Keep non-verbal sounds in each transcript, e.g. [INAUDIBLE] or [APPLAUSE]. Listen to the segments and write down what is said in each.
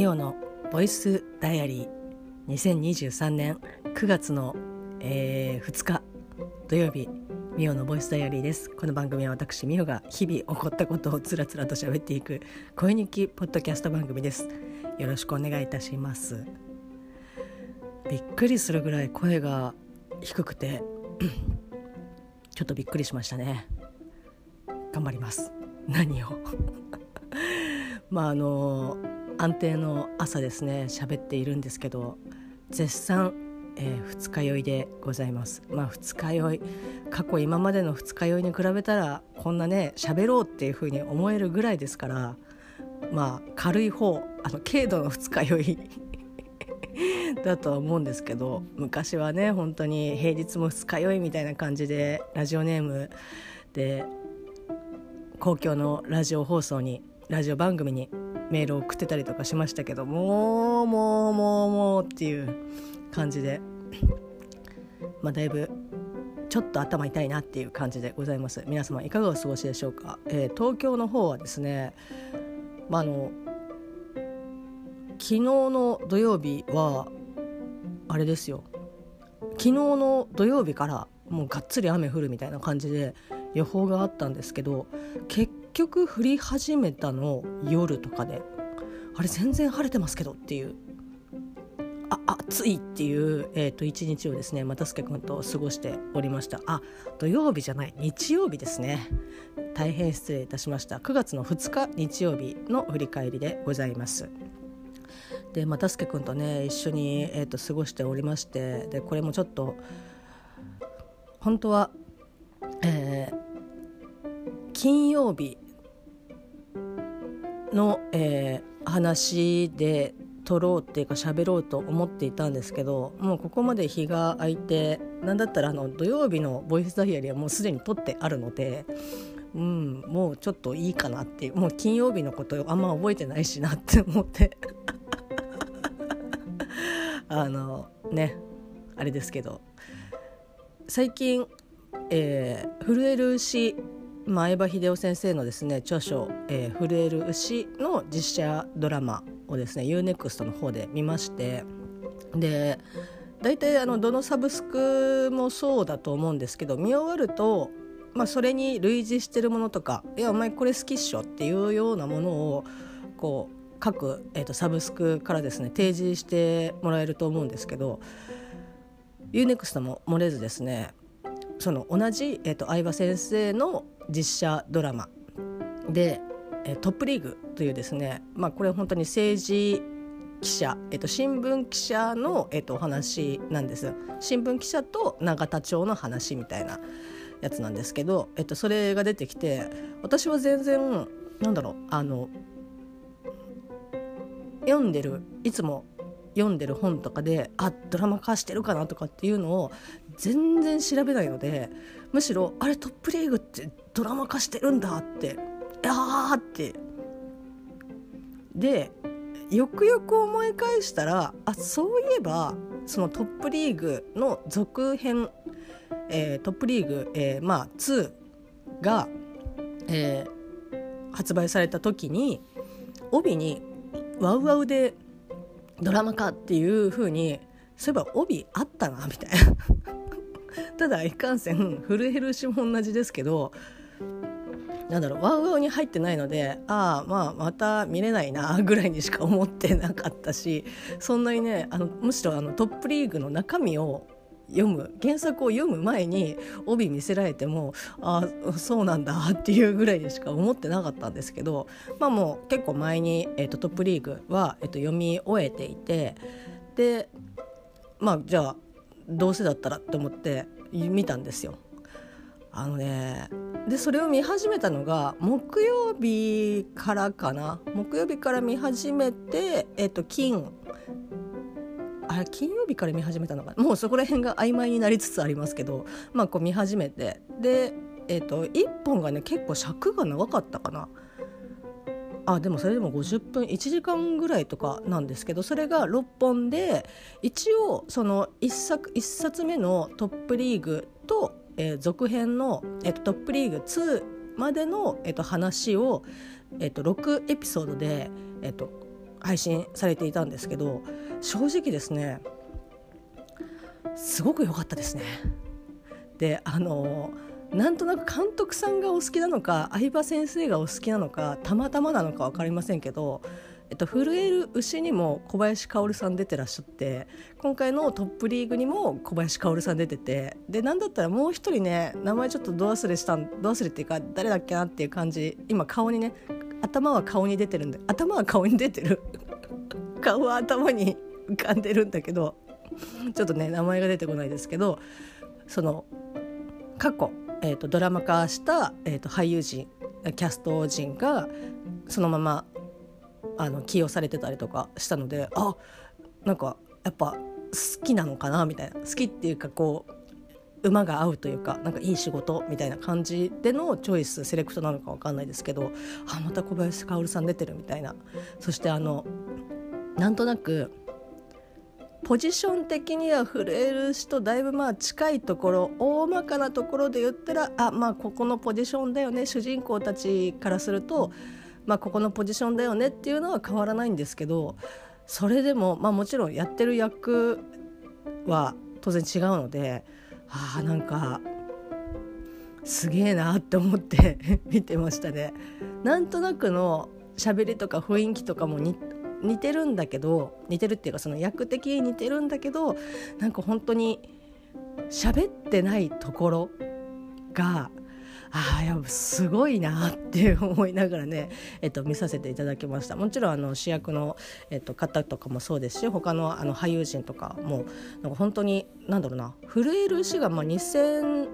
ミオのボイスダイアリー2023年9月の、えー、2日土曜日ミオのボイスダイアリーです。この番組は私ミオが日々起こったことをつらつらと喋っていく声日記ポッドキャスト番組です。よろしくお願いいたします。びっくりするぐらい声が低くて [CLEARS THROAT] ちょっとびっくりしましたね。頑張ります。何を。[LAUGHS] まああの安定の朝ですね喋っているんですけど絶賛、えー、日酔いでございます。まあ二日酔い過去今までの二日酔いに比べたらこんなね喋ろうっていう風に思えるぐらいですからまあ軽い方あの軽度の二日酔い [LAUGHS] だとは思うんですけど昔はね本当に平日も二日酔いみたいな感じでラジオネームで公共のラジオ放送にラジオ番組にメールを送ってたりとかしましたけどもうもうもうもうっていう感じで。まあだいぶちょっと頭痛いなっていう感じでございます。皆様いかがお過ごしでしょうか、えー、東京の方はですねまああの昨日の土曜日はあれですよ。昨日の土曜日からもうがっつり雨降るみたいな感じで予報があったんですけど結局降り始めたの夜とかで。あれ全然晴れてますけどっていう。あ暑いっていう、えーと、一日をですね又助君と過ごしておりました。あ土曜日じゃない日曜日ですね。大変失礼いたしました。9月の2日日曜日の振り返りでございます。で又助君とね一緒に、えーと過ごしておりまして。でこれもちょっと本当はえー、金曜日の、えー、話で撮ろうっていうか喋ろうと思っていたんですけどもうここまで日が空いてなんだったらあの土曜日のボイスダイアリーはもうすでに撮ってあるので、うん、もうちょっといいかなっていうもう金曜日のことあんま覚えてないしなって思って。[LAUGHS] あのねあれですけど。最近えー、震える牛前場秀夫先生のですね著書「えー、震える牛」の実写ドラマをですね UNEXT の方で見ましてで大体あのどのサブスクもそうだと思うんですけど見終わると、まあ、それに類似してるものとか「いやお前これ好きっしょ」っていうようなものをこう各、えーと、サブスクからですね提示してもらえると思うんですけど UNEXT も漏れずですねその同じ、えーと、相葉先生の実写ドラマ。で「、トップリーグ」というですね、まあ、これ本当に政治記者、えーと、新聞記者の、えーと、お話なんです。新聞記者と永田町の話みたいなやつなんですけど、えー、とそれが出てきて私は全然なんだろうあの読んでるいつも読んでる本とかであドラマ化してるかなとかっていうのを全然調べないのでむしろあれトップリーグってドラマ化してるんだって。あーって。でよくよく思い返したらあそういえばそのトップリーグの続編、えー、トップリーグ、えー、まあ2が、えー、発売された時に帯にワウワウでドラマ化っていう風にそういえば帯あったなみたいな。[LAUGHS] ただいかんせんフルヘルシも同じですけどなんだろうワウワウに入ってないのでああまあまた見れないな [LAUGHS] ぐらいにしか思ってなかったしそんなにねあのむしろあのトップリーグの中身を読む原作を読む前に帯見せられてもああそうなんだっていうぐらいでしか思ってなかったんですけどまあもう結構前に、えーと、トップリーグは、えーと、読み終えていてでまあじゃあどうせだったらと思って見たんですよ。あのねでそれを見始めたのが木曜日からかな。木曜日から見始めて、えっと、金。あれ金曜日から見始めたのかもうそこら辺が曖昧になりつつありますけどまあこう見始めて。でえっ、と1本がね結構尺が長かったかな。あでもそれでも50分1時間ぐらいとかなんですけどそれが6本で一応その 1, 作1冊目のトップリーグと、えー、続編の、えーと、トップリーグ2までの、えーと、話を、えーと、6エピソードで、えー、と配信されていたんですけど正直ですねすごく良かったですね。であのなんとなく監督さんがお好きなのか相葉先生がお好きなのかたまたまなのか分かりませんけどえっと、震える牛にも小林薫さん出てらっしゃって今回のトップリーグにも小林薫さん出ててでなんだったらもう一人ね名前ちょっとど忘れしたんど忘れっていうか誰だっけなっていう感じ今顔にね頭は顔に出てるんで頭は顔に出てる。[LAUGHS] 顔は頭に浮かんでるんだけどちょっとね名前が出てこないですけどその過去、えーと、ドラマ化した、えーと俳優陣キャスト陣がそのままあの起用されてたりとかしたのであなんかやっぱ好きなのかなみたいな好きっていうかこう馬が合うというかなんかいい仕事みたいな感じでのチョイスセレクトなのか分かんないですけどあまた小林薫さん出てるみたいな。そしてあのなんとなくポジション的には震える人だいぶまあ近いところ大まかなところで言ったらあまあここのポジションだよね主人公たちからするとまあ、ここのポジションだよねっていうのは変わらないんですけどそれでも、まあ、もちろんやってる役は当然違うのでああなんかすげえなって思って [LAUGHS] 見てましたね。なんとなくの喋りとか雰囲気とかも似てるんだけど似てるっていうかその役的に似てるんだけどなんか本当に喋ってないところがああやっぱすごいなって思いながらね、えっと、見させていただきました。もちろんあの主役の、えっと、方とかもそうですし他のあの俳優陣とかもなんか本当に何だろうな震える牛がまあ2000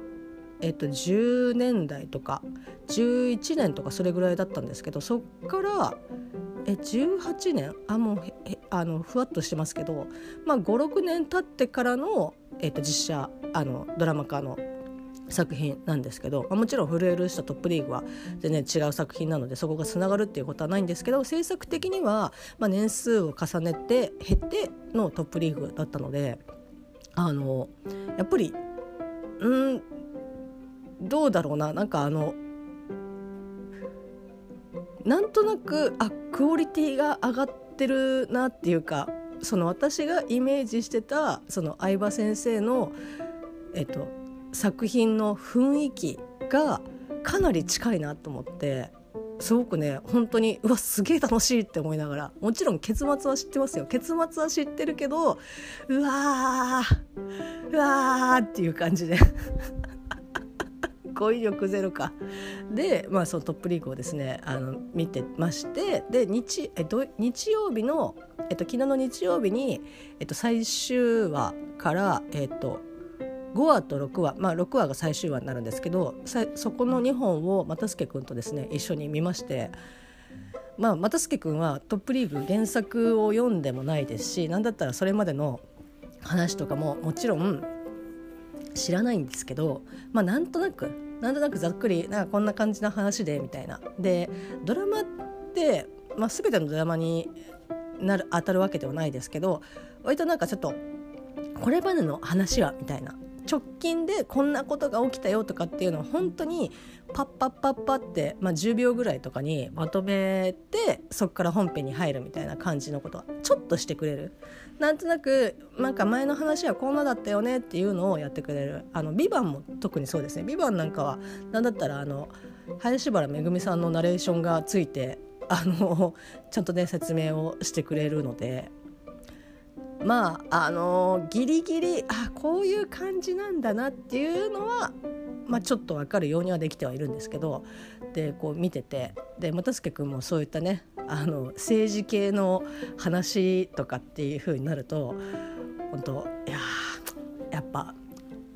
えっと、10年代とか11年とかそれぐらいだったんですけどそっからえ18年？あもうあのふわっとしてますけど、まあ、56年経ってからの、えっと、実写あのドラマ化の作品なんですけど、まあ、もちろん「震えるしたトップリーグ」は全然違う作品なのでそこがつながるっていうことはないんですけど制作的には、まあ、年数を重ねて減ってのトップリーグだったのであのやっぱりうんどうだろうな。なんかあのなんとなくあクオリティが上がってるなっていうかその私がイメージしてたその相葉先生のえっと作品の雰囲気がかなり近いなと思ってすごくね本当にうわすげえ楽しいって思いながらもちろん結末は知ってますよ。結末は知ってるけどうわーうわーっていう感じで。語彙力ゼロか。で、まあ、そのトップリーグをですねあの見てましてで日えど日曜日の、えっと、昨日の日曜日に、えっと、最終話から、えっと、5話と6話、まあ、6話が最終話になるんですけどそこの2本を又助君とですね一緒に見まして。まあ、又助君はトップリーグ原作を読んでもないですし何だったらそれまでの話とかももちろん知らないんですけど、まあ、なんとなくなんとなくざっくりなんかこんな感じの話でみたいな。でドラマって、まあ、全てのドラマになる当たるわけではないですけど割となんかちょっとこれまでの話はみたいな直近でこんなことが起きたよとかっていうのを本当にパッパッパッパって、まあ、10秒ぐらいとかにまとめてそこから本編に入るみたいな感じのことはちょっとしてくれる。なんとなくなんか前の話はこんなだったよねっていうのをやってくれる「あのビバンも特にそうですね「ビバンなんかは何だったらあの林原めぐみさんのナレーションがついてあのちゃんとね説明をしてくれるのでまああのギリギリあこういう感じなんだなっていうのは、まあ、ちょっと分かるようにはできてはいるんですけどでこう見ててで又助君もそういったねあの政治系の話とかっていう風になると本当いややっぱ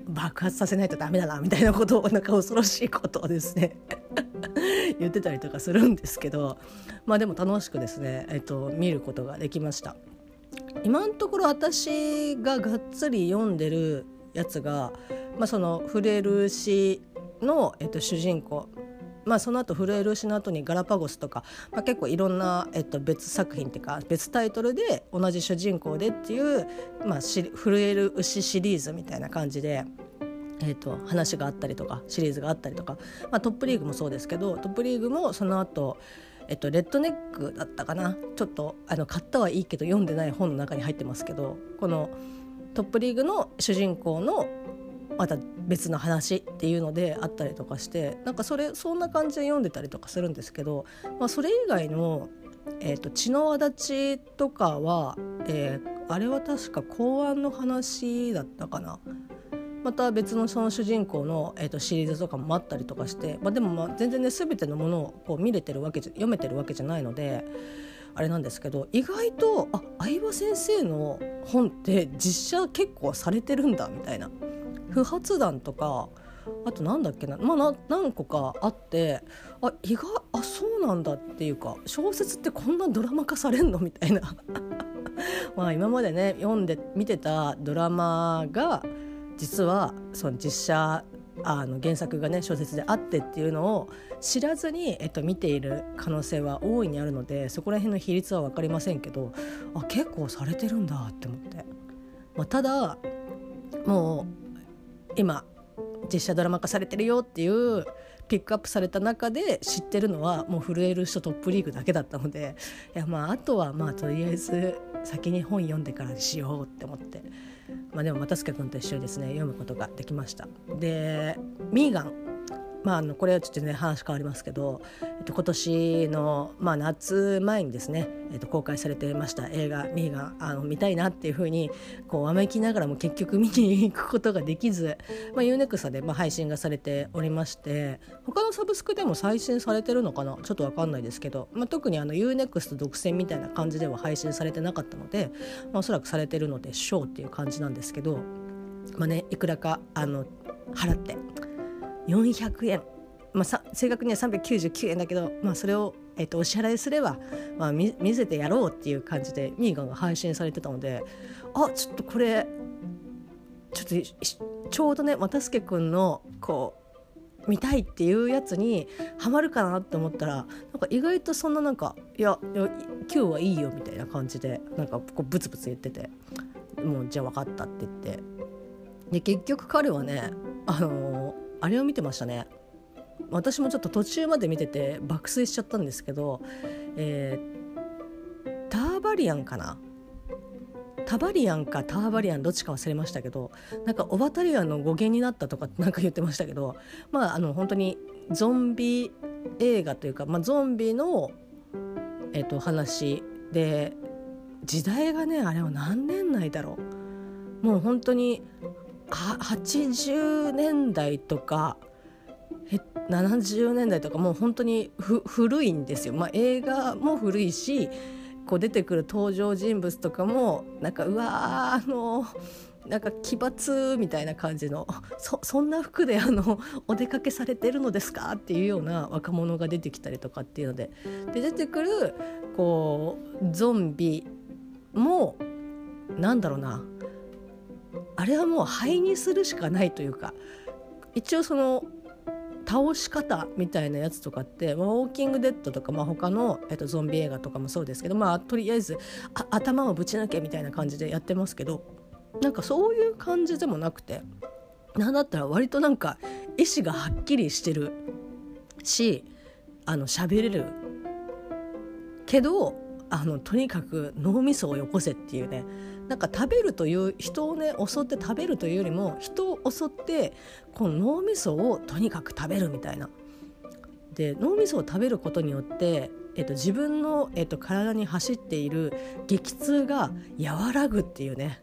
爆発させないとダメだなみたいなことをなんか恐ろしいことをですね [LAUGHS] 言ってたりとかするんですけどまあでも楽しくですね、えっと、見ることができました。今のところ私ががっつり読んでるやつが、まあ、そのフレルシの、えっと、主人公まあ、その後フレール牛の後にガラパゴスとか、まあ、結構いろんな、えっと、別作品っていうか別タイトルで同じ主人公でっていう、まあ、フレール牛シリーズみたいな感じで。えーと、話があったりとかシリーズがあったりとか、まあ、トップリーグもそうですけどトップリーグもその後えっと、レッドネックだったかな？ちょっとあの買ったはいいけど読んでない本の中に入ってますけどこのトップリーグの主人公のまた別の話っていうのであったりとかしてなんかそれそんな感じで読んでたりとかするんですけど、まあ、それ以外の、えーと、血の轍とかは、えー、あれは確か公安の話だったかな？また別のその主人公の、えーと、シリーズとかもあったりとかして、まあ、でもまあ全然ね全てのものをこう見れてるわけじゃ読めてるわけじゃないのであれなんですけど意外とあ相葉先生の本って実写結構されてるんだみたいな不発弾とかあとなんだっけな,、まあ、な何個かあってあ意外あそうなんだっていうか小説ってこんなドラマ化されんのみたいな。[LAUGHS] まあ今までね読んで見てたドラマが実はその実写あの原作がね小説であってっていうのを知らずに、えっと、見ている可能性は大いにあるのでそこら辺の比率は分かりませんけどあ結構されてるんだって思って、まあ、ただもう今実写ドラマ化されてるよっていうピックアップされた中で知ってるのはもう震える人トップリーグだけだったのでいやまああとはまあとりあえず先に本読んでからにしようって思って、まあ、でも又助君と一緒にですね読むことができました。でミーガンまあ、あのこれはちょっとね話変わりますけど、えっと、今年の、まあ、夏前にですね、えっと、公開されてました映画「ミーガン」あの見たいなっていうふうにこうわめきながらも結局見に行くことができず、まあ、UNEXT でまあ配信がされておりまして他のサブスクでも再生されてるのかな？ちょっと分かんないですけど、まあ、特にあの UNEXT 独占みたいな感じでは配信されてなかったので、まあ、おそらくされてるのでしょうっていう感じなんですけど、まあね、いくらかあの払って。400円、まあ、正確には399円だけど、まあ、それを、えー、とお支払いすれば、まあ、見せてやろうっていう感じでミーガンが配信されてたのであちょっとこれちょっとちょうどね又助君のこう見たいっていうやつにハマるかなって思ったらなんか意外とそんななんか「いやいや今日はいいよ」みたいな感じでなんかこうブツブツ言ってて「もうじゃあ分かった」って言って。で結局彼はねあのーあれを見てましたね。私もちょっと途中まで見てて爆睡しちゃったんですけど、えー、ターバリアンかな？タバリアンかターバリアンどっちか忘れましたけどなんかオバタリアンの語源になったとかなんか言ってましたけどまああの本当にゾンビ映画というか、まあ、ゾンビの、えー、と話で時代がねあれは何年内だろう。もう本当に80年代とか70年代とかもう本当に古いんですよ、まあ、映画も古いしこう出てくる登場人物とかもなんかうわあのなんか奇抜みたいな感じのそそんな服であのお出かけされてるのですか？っていうような若者が出てきたりとかっていうので。で出てくるこうゾンビもなんだろうな。あれはもう灰にするしかないというか一応その倒し方みたいなやつとかって、ま、ウォーキングデッドとか、まあ、他の、えっと、ゾンビ映画とかもそうですけど、まあ、とりあえず頭をぶち抜けみたいな感じでやってますけどなんかそういう感じでもなくてなんだったら割となんか意思がはっきりしてるしあの喋れるけどあのとにかく脳みそをよこせっていうねなんか食べるという人をね襲って食べるというよりも人を襲ってこの脳みそをとにかく食べるみたいな。で脳みそを食べることによって、えっと、自分の、えっと、体に走っている激痛が和らぐっていうね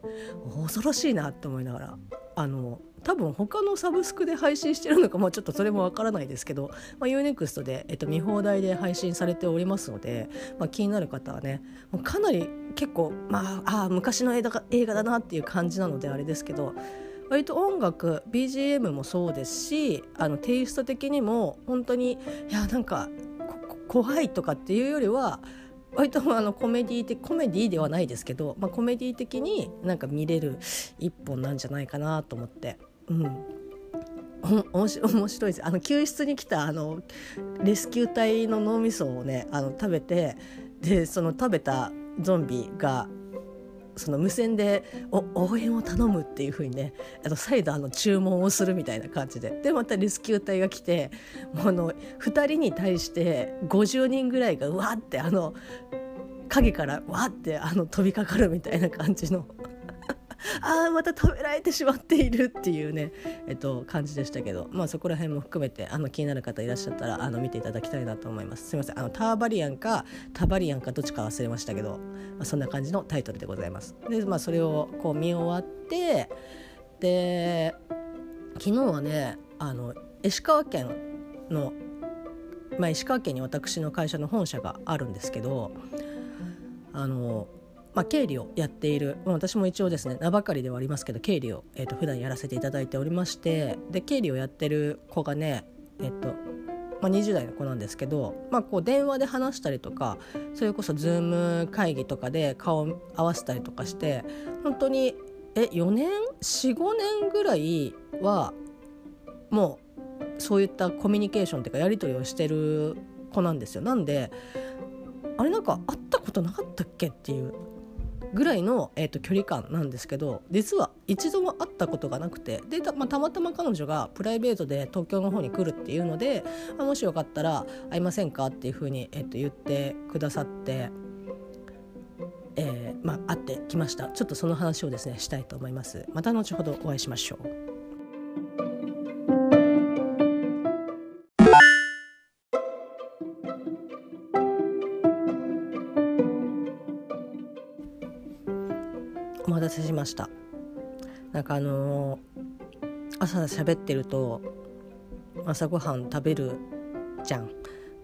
恐ろしいなって思いながらあの多分他のサブスクで配信してるのか、まあ、ちょっとそれもわからないですけど、まあ、UNEXT で、えっと、見放題で配信されておりますので、まあ、気になる方はねもうかなり結構、まあ、あ昔の映画映画だなっていう感じなのであれですけど割と音楽 BGM もそうですしあのテイスト的にも本当にいやなんか怖いとかっていうよりは割とあのコメディ的コメディではないですけど、まあ、コメディ的になんか見れる一本なんじゃないかなと思って。うん。面白いです。あの救出に来たあのレスキュー隊の脳みそをねあの食べてでその食べたゾンビがその無線で応援を頼むっていう風にねあと再度あの注文をするみたいな感じで。でまたレスキュー隊が来てもうあの2人に対して50人ぐらいがうわってあの影からわってあの飛びかかるみたいな感じの。ああまた食べられてしまっているっていうね、えっと、感じでしたけど、まあ、そこら辺も含めてあの気になる方いらっしゃったらあの見ていただきたいなと思います。すいません。あのターバリアンかタバリアンかどっちか忘れましたけど、まあ、そんな感じのタイトルでございます。で、まあ、それをこう見終わってで昨日はねあの石川県の、まあ、石川県に私の会社の本社があるんですけどあのまあ、経理をやっている、まあ、私も一応ですね名ばかりではありますけど経理を、えーと、普段やらせていただいておりましてで経理をやってる子がねえっ、ー、とまあ、20代の子なんですけど、まあ、こう電話で話したりとかそれこそ Zoom 会議とかで顔を合わせたりとかして本当にえ4年？45年ぐらいはもうそういったコミュニケーションっていうかやり取りをしてる子なんですよ。なんであれなんか会ったことなかったっけっていうぐらいの、えーと、距離感なんですけど実は一度も会ったことがなくてでた,、まあ、たまたま彼女がプライベートで東京の方に来るっていうので、ま、もしよかったら会いませんかっていうふうに、えーと、言ってくださって。えー、まあ、会ってきましたちょっとその話をですねしたいと思いますまた後ほどお会いしましょう待たせしました。なんかあのー、朝喋ってると朝ごはん食べるじゃん。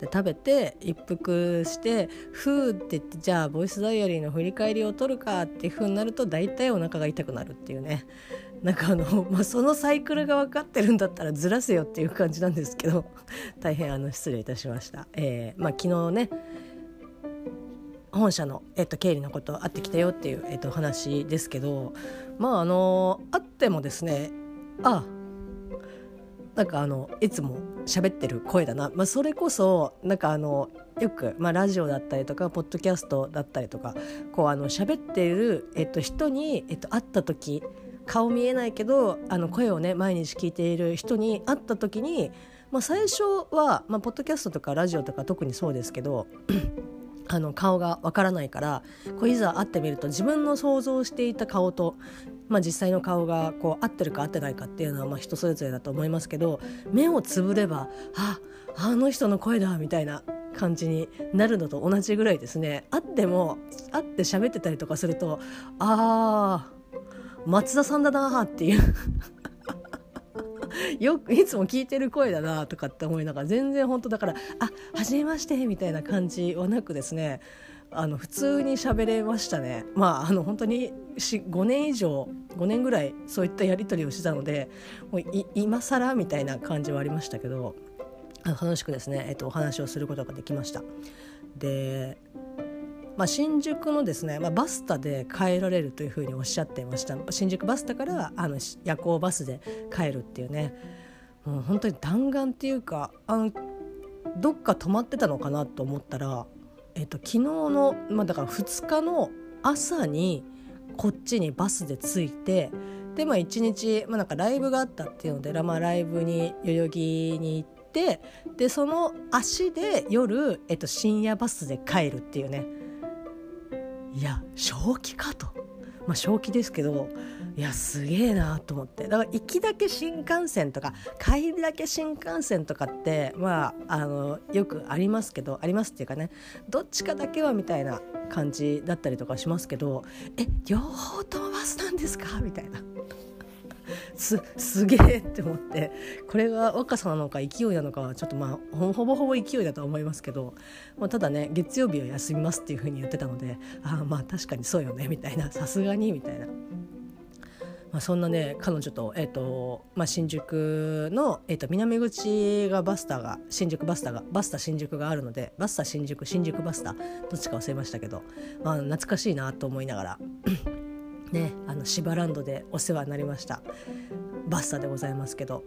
で食べて一服して「ふー」って言ってじゃあボイスダイアリーの振り返りを取るかっていうふうになると大体お腹が痛くなるっていうね。なんかあの、まあ、そのサイクルが分かってるんだったらずらせよっていう感じなんですけど。大変あの失礼いたしました。えーまあ、昨日ね本社の、えっと、経理のこと会ってきたよっていう、えっと、話ですけどまああの会ってもですねあなんかあのいつも喋ってる声だな、まあ、それこそなんかあのよく、まあ、ラジオだったりとかポッドキャストだったりとかこうあの喋ってる、えっと、人に、えっと、会った時顔見えないけどあの声をね毎日聞いている人に会った時に、まあ、最初は、まあ、ポッドキャストとかラジオとか特にそうですけどあの顔がわからないからこういざ会ってみると自分の想像していた顔と、まあ、実際の顔がこう合ってるか合ってないかっていうのはまあ人それぞれだと思いますけど目をつぶればああの人の声だみたいな感じになるのと同じぐらいですね。会っても会って喋ってたりとかするとああ松田さんだなっていう。よくいつも聞いてる声だなとかって思いながら全然本当だから「あ初めまして」みたいな感じはなくですねあの普通に喋れましたねまああの本当に5年以上5年ぐらいそういったやり取りをしてたのでもう今更みたいな感じはありましたけど楽しくですね、えっと、お話をすることができました。でまあ、新宿のですね、まあ、バスタで帰られるというふうにおっしゃっていました。新宿バスタからあの夜行バスで帰るっていうね。もう本当に弾丸っていうかあのどっか泊まってたのかなと思ったら、えっと、昨日の、まあ、だから2日の朝にこっちにバスで着いてでまあ一日、まあ、なんかライブがあったっていうので、まあ、ライブに代々木に行ってでその足で夜、えっと、深夜バスで帰るっていうね。いや正気かと。まあ、正気ですけどいやすげえなと思ってだから行きだけ新幹線とか帰りだけ新幹線とかってまああのよくありますけどありますっていうかねどっちかだけはみたいな感じだったりとかしますけどえ両方ともバスなんですか？みたいな。すすげえって思ってこれが若さなのか勢いなのかはちょっとまあほぼほぼ勢いだと思いますけど、まあ、ただね月曜日は休みますっていうふうに言ってたのでああまあ確かにそうよねみたいなさすがにみたいな。まあ、そんなね彼女と,、えーとまあ、新宿の、えー、と南口がバスターが新宿バスタがバスタ新宿があるのでバスタ新宿新宿バスタどっちか忘れましたけど、まあ、懐かしいなと思いながらねあの芝ランドでお世話になりました。バッサでございますけど。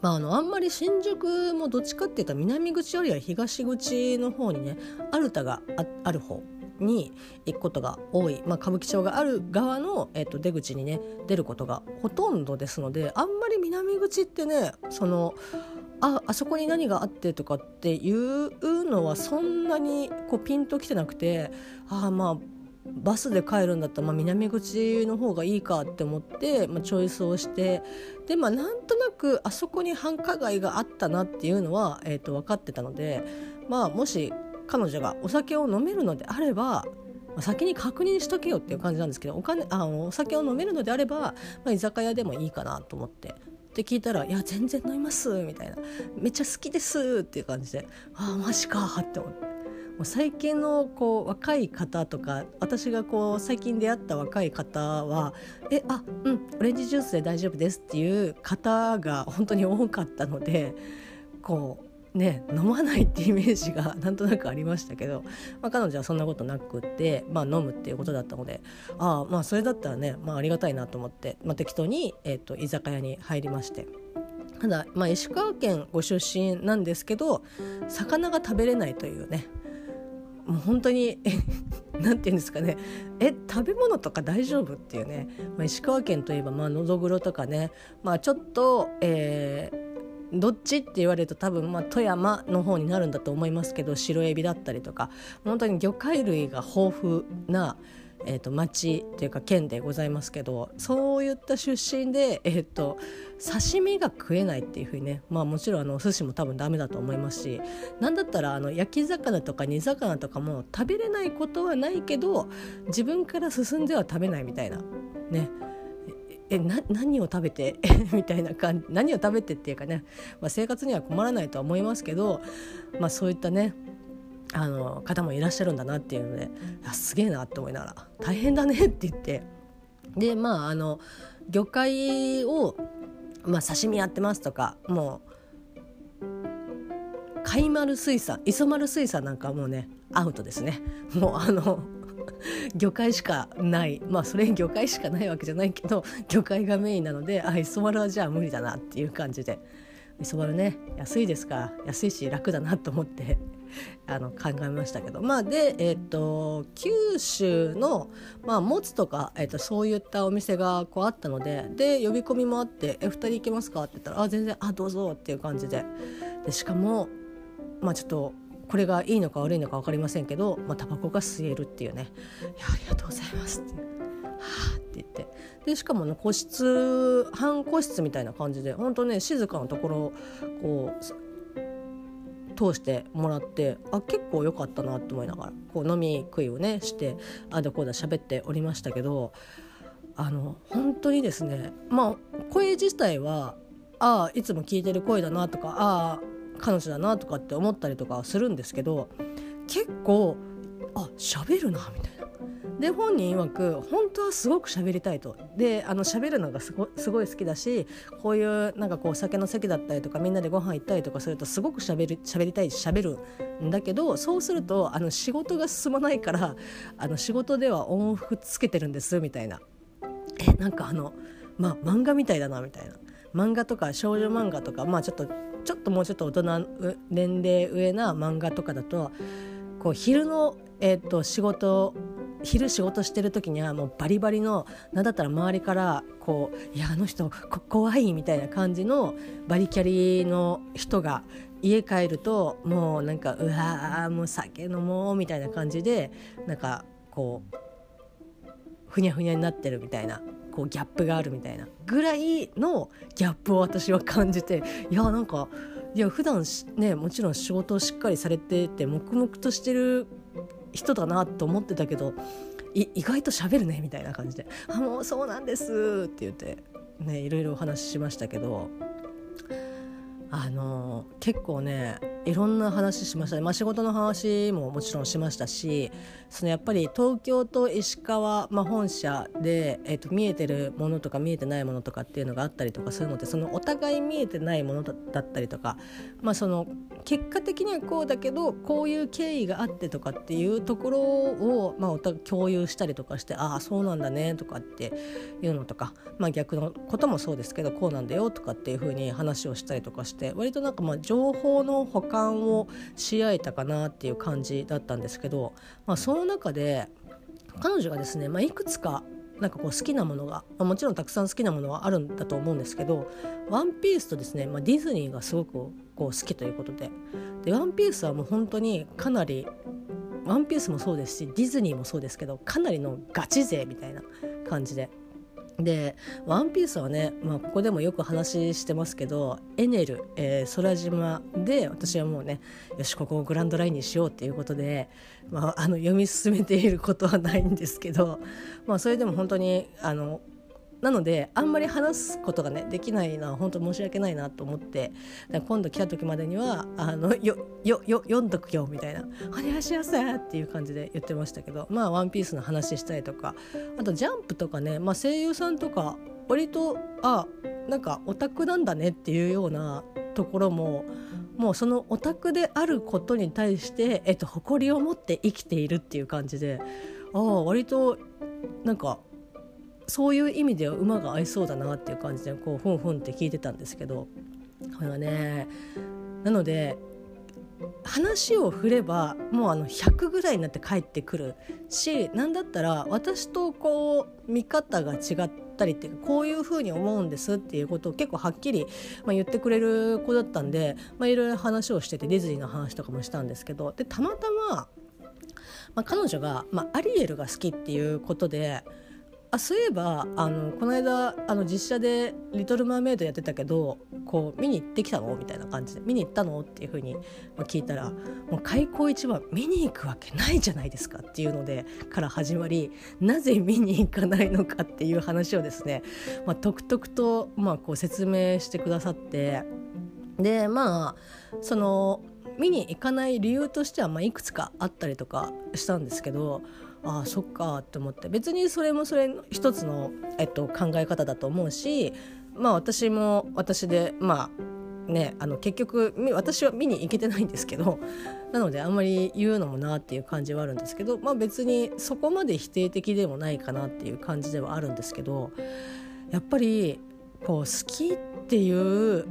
まあ、あのあんまり新宿もどっちかっていうと南口よりは東口の方にねアルタがある方に行くことが多い、まあ、歌舞伎町がある側の、えー、と出口にね出ることがほとんどですのであんまり南口ってねそのああそこに何があってとかっていうのはそんなにこうピンときてなくてああまあバスで帰るんだったら、まあ、南口の方がいいかって思って、まあ、チョイスをしてでまあなんとなくあそこに繁華街があったなっていうのは、えー、と分かってたので、まあ、もし彼女がお酒を飲めるのであれば先に確認しとけよっていう感じなんですけどお金あお酒を飲めるのであれば、まあ、居酒屋でもいいかなと思ってって聞いたら「いや全然飲みます」みたいな「めっちゃ好きです」っていう感じで「ああマジか」って思って。最近のこう若い方とか私がこう最近出会った若い方は「えあうんオレンジジュースで大丈夫です」っていう方が本当に多かったのでこうね飲まないってイメージが [LAUGHS] なんとなくありましたけど、まあ、彼女はそんなことなくって、まあ、飲むっていうことだったのでああまあそれだったらね、まあ、ありがたいなと思って、まあ、適当に、えーと、居酒屋に入りまして。ただ、まあ、石川県ご出身なんですけど魚が食べれないというねもう本当に [LAUGHS] 何て言うんですかね。え食べ物とか大丈夫っていうね、まあ、石川県といえばまあのどぐろとかね。まあちょっと、えー、どっちって言われると多分まあ富山の方になるんだと思いますけど白エビだったりとか。本当に魚介類が豊富な、えーと、町というか県でございますけどそういった出身で、えーと、刺身が食えないっていうふうにね、まあ、もちろんあのお寿司も多分ダメだと思いますし何だったらあの焼き魚とか煮魚とかも食べれないことはないけど自分から進んでは食べないみたいなね。えな何を食べて [LAUGHS] みたいな感じ何を食べてっていうかね、まあ、生活には困らないとは思いますけど、まあ、そういったねあの方もいらっしゃるんだなっていうのですげえなって思いながら大変だねって言って。でまああの魚介を、まあ、刺身やってますとかもう貝丸水産磯丸水産なんかもうねアウトですね。もうあの [LAUGHS] 魚介しかない。まあそれ魚介しかないわけじゃないけど魚介がメインなのであ磯丸はじゃあ無理だなっていう感じで。磯丸ね安いですから安いし楽だなと思って。あの考えましたけど。まあでえっ、ー、と九州の、まあ、もつとか、えーと、そういったお店がこうあったのでで呼び込みもあって「え2人行けますか?」って言ったら「あ全然あどうぞ」っていう感じで。でしかもまあちょっとこれがいいのか悪いのか分かりませんけど、まあ、タバコが吸えるっていうね「いやありがとうございます」って。はあって言って。でしかもね個室半個室みたいな感じで本当ね静かなところこう通してもらってあ結構良かったなと思いながらこう飲み食いをねしてあだこうだ喋っておりましたけどあの本当にですねまあ声自体はああいつも聞いてる声だなとかああ彼女だなとかって思ったりとかするんですけど結構あ喋るなみたいな。で本人曰く本当はすごく喋りたいと。であの喋るのがすごすごい好きだしこういうなんかこう酒の席だったりとかみんなでご飯行ったりとかするとすごく喋る喋りたいし喋るんだけどそうするとあの仕事が進まないからあの仕事ではオンオフつけてるんですみたいな。えなんかあのまあ漫画みたいだなみたいな。漫画とか少女漫画とかまあちょっとちょっともうちょっと大人年齢上な漫画とかだとこう昼の、えーと仕事昼仕事してる時にはもうバリバリの何だったら周りからこういやあの人怖いみたいな感じのバリキャリの人が家帰るともうなんかうわもう酒飲もうみたいな感じでなんかこうふにゃふにゃになってるみたいなこうギャップがあるみたいな。ぐらいのギャップを私は感じていやなんかいや普段ねもちろん仕事をしっかりされてて黙々としてる人だなと思ってたけど意外と喋るねみたいな感じで「あもうそうなんです」って言ってねいろいろお話ししましたけどあの結構ねいろんな話しましたね、まあ、仕事の話ももちろんしましたしそのやっぱり東京と石川、まあ、本社で、えー、と見えてるものとか見えてないものとかっていうのがあったりとかするのでそのお互い見えてないものだったりとか、まあ、その結果的にはこうだけどこういう経緯があってとかっていうところを、まあ、お互い共有したりとかしてああそうなんだねとかっていうのとか、まあ、逆のこともそうですけどこうなんだよとかっていうふうに話をしたりとかして割となんかまあ情報の保管感をし合えたかなっていう感じだったんですけど、まあ、その中で彼女がですね、まあ、いくつかなんかこう好きなものが、まあ、もちろんたくさん好きなものはあるんだと思うんですけど「ワンピースとですね、まあ、ディズニーがすごくこう好きということでで「ワンピースはもう本当にかなり「ワンピースもそうですしディズニーもそうですけどかなりのガチ勢みたいな感じでで「ワンピースはね、まあ、ここでもよく話してますけどエネル、えー、空島で私はもうねよしここをグランドラインにしようっていうことで、まあ、あの読み進めていることはないんですけど、まあ、それでも本当にあのなのであんまり話すことがねできないのは本当申し訳ないなと思って今度来た時までにはあのよよよ読んどくよみたいな「お願いしますい」っていう感じで言ってましたけどまあ「ワンピースの話したりとかあと「ジャンプ」とかね、まあ、声優さんとか割とあなんかオタクなんだねっていうようなところももうそのオタクであることに対して、えっと、誇りを持って生きているっていう感じでああ割となんかそういう意味では馬が合いそうだなっていう感じでこうふんふんって聞いてたんですけどこれはねなので話を振ればもうあの100ぐらいになって帰ってくるし何だったら私とこう見方が違ったりっていうこういうふうに思うんですっていうことを結構はっきり、まあ、言ってくれる子だったんで、まあ、いろいろ話をしててディズニーの話とかもしたんですけどでたまたま、まあ、彼女が、まあ、アリエルが好きっていうことで。あそういえばあのこの間あの実写で「リトル・マーメイド」やってたけどこう見に行ってきたの？みたいな感じで。見に行ったの？っていうふうに聞いたらもう開口一番見に行くわけないじゃないですかっていうのでから始まりなぜ見に行かないのかっていう話をですね、まあ、とくとくと、まあ、こう説明してくださってでまあその見に行かない理由としては、まあ、いくつかあったりとかしたんですけどああそっかって思って。別にそれもそれ一つの、えっと、考え方だと思うしまあ私も私でまあねあの結局私は見に行けてないんですけど [LAUGHS] なのであんまり言うのもなっていう感じはあるんですけどまあ別にそこまで否定的でもないかなっていう感じではあるんですけどやっぱりこう好きっていう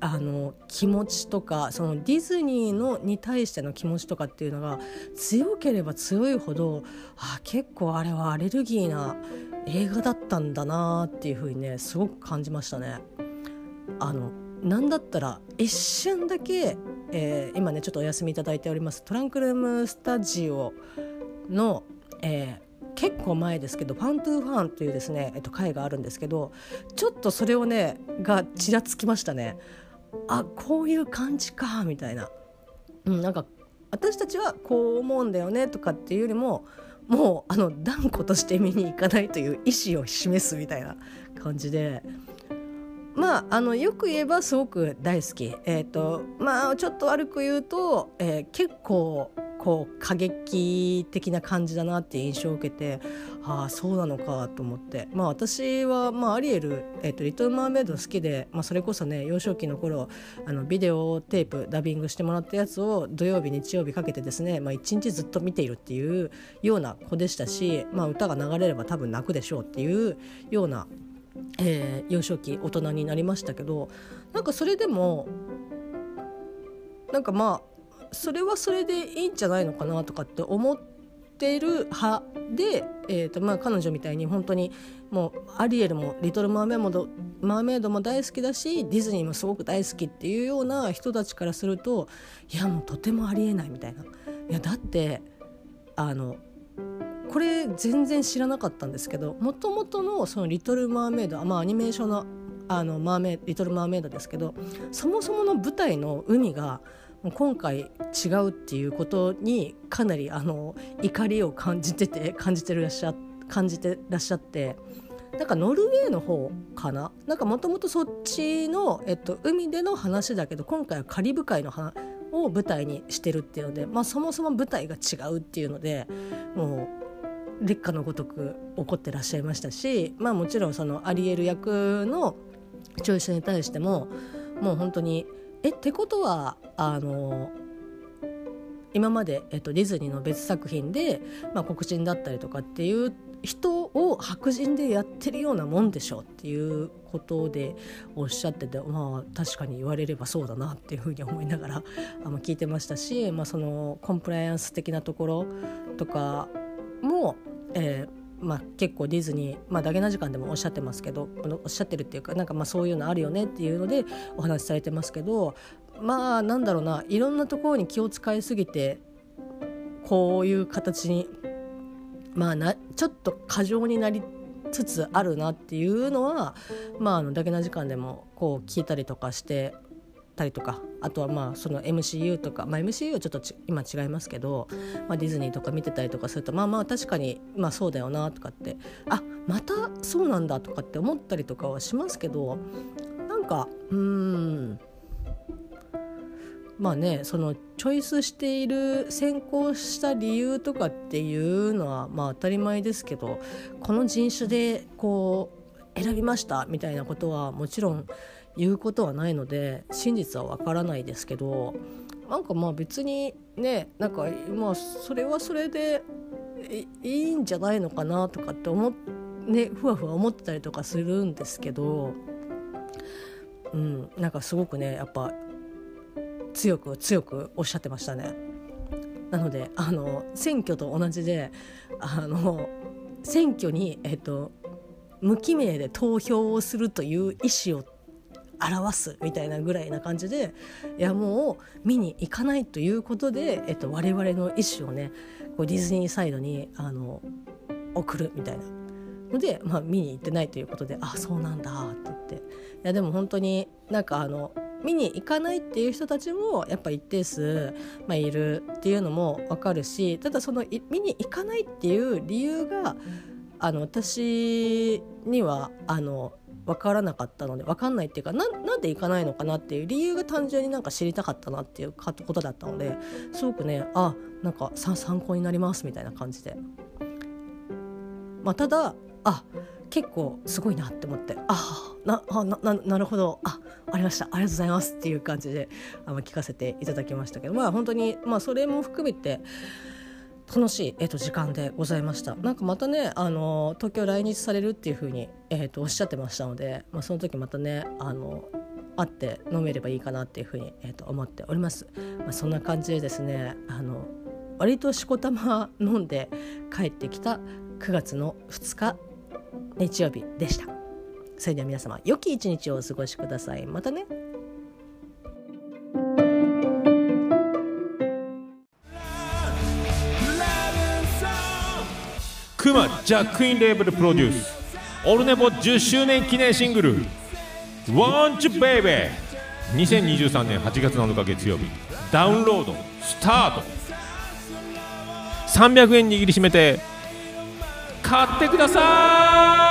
あの気持ちとかそのディズニーのに対しての気持ちとかっていうのが強ければ強いほどあ結構あれはアレルギーな映画だったんだなっていうふうにねすごく感じましたね。あのなんだったら一瞬だけ、えー、今ねちょっとお休みいただいておりますトランクルームスタジオの、えー結構前ですけど「ファントゥーファン」というですね、えっと、回があるんですけどちょっとそれをねがちらつきましたね。あこういう感じかみたいな、うん、なんか私たちはこう思うんだよねとかっていうよりももうあの断固として見に行かないという意思を示すみたいな感じで。まああのよく言えばすごく大好き。えっ、ー、とまあちょっと悪く言うと、えー、結構こう過激的な感じだなって印象を受けてああそうなのかと思って。まあ私は、まあ、アリエル、えーと「リトル・マーメイド」好きで、まあ、それこそね幼少期の頃あのビデオテープダビングしてもらったやつを土曜日日曜日かけてですね、まあ、一日ずっと見ているっていうような子でしたし、まあ、歌が流れれば多分泣くでしょうっていうような、えー、幼少期大人になりましたけどなんかそれでもなんかまあそれはそれでいいんじゃないのかなとかって思ってる派で、えーとまあ、彼女みたいに本当にもうアリエルも「リトル・マーメイド」マーメイドも大好きだしディズニーもすごく大好きっていうような人たちからするといやもうとてもありえないみたいな。いやだってあのこれ全然知らなかったんですけどもともとのその「リトル・マーメイド」まあアニメーションのあのマーメイリトル・マーメイドですけどそもそもの舞台の海が今回違うっていうことにかなりあの怒りを感じてて感じてらっしゃ感じてらっしゃってなんかノルウェーの方かな？なんかもともとそっちの、えっと、海での話だけど今回はカリブ海のを舞台にしてるっていうので、まあ、そもそも舞台が違うっていうのでもう劣化のごとく怒ってらっしゃいましたし、まあ、もちろんそのアリエル役のチョイスに対してももう本当にえってことはあの今まで、えっと、ディズニーの別作品で、まあ、黒人だったりとかっていう人を白人でやってるようなもんでしょっていうことでおっしゃっててまあ確かに言われればそうだなっていうふうに思いながらあの聞いてましたし、まあ、そのコンプライアンス的なところとかも、えーまあ、結構ディズニー、まあ、ダゲな時間でもおっしゃってますけどおっしゃってるっていうかなんかまあそういうのあるよねっていうのでお話しされてますけどまあなんだろうないろんなところに気を使いすぎてこういう形にまあなちょっと過剰になりつつあるなっていうのはまああのだけな時間でもこう聞いたりとかしてたりとかあとはまあその MCU とか、まあ、MCU はちょっと今違いますけど、まあ、ディズニーとか見てたりとかするとまあまあ確かにまあそうだよなとかってあまたそうなんだとかって思ったりとかはしますけどなんかうんまあねそのチョイスしている先行した理由とかっていうのはまあ当たり前ですけどこの人種でこう選びましたみたいなことはもちろん言うことはないので真実はわからないですけどなんかまあ別にねなんかまあそれはそれでいいんじゃないのかなとかって思っねふわふわ思ってたりとかするんですけどうんなんかすごくねやっぱ強く強くおっしゃってましたね。なのであの選挙と同じであの選挙に、えっと、無記名で投票をするという意思を表すみたいなぐらいな感じでいやもう見に行かないということで、えっと、我々の意思をねこうディズニーサイドにあの送るみたいなので、まあ、見に行ってないということであそうなんだって言って。いやでも本当になんかあの見に行かないっていう人たちもやっぱ一定数、まあ、いるっていうのも分かるしただその見に行かないっていう理由があの私にはあの分からなかったので分かんないっていうかなんで行かないのかなっていう理由が単純になんか知りたかったなっていうことだったのですごくねあなんか参考になりますみたいな感じで。まあ、ただあ結構すごいなって思ってあなあなななるほどあありましたありがとうございますっていう感じであの聞かせていただきましたけどまあ本当にまあそれも含めて楽しい、えー、と時間でございました。なんかまたねあの東京来日されるっていうふうに、えー、とおっしゃってましたので、まあ、その時またねあの会って飲めればいいかなっていうふうに、えー、と思っております、まあ、そんな感じでですねあの割としこたま飲んで帰ってきた9月の2日日曜日でした。それでは皆様良き一日をお過ごしください。またね。クマジャックインレーブルプロデュース。オルネポ10周年記念シングル「Want You Baby」2023年8月7日月曜日。ダウンロードスタート。300円握りしめて買ってください！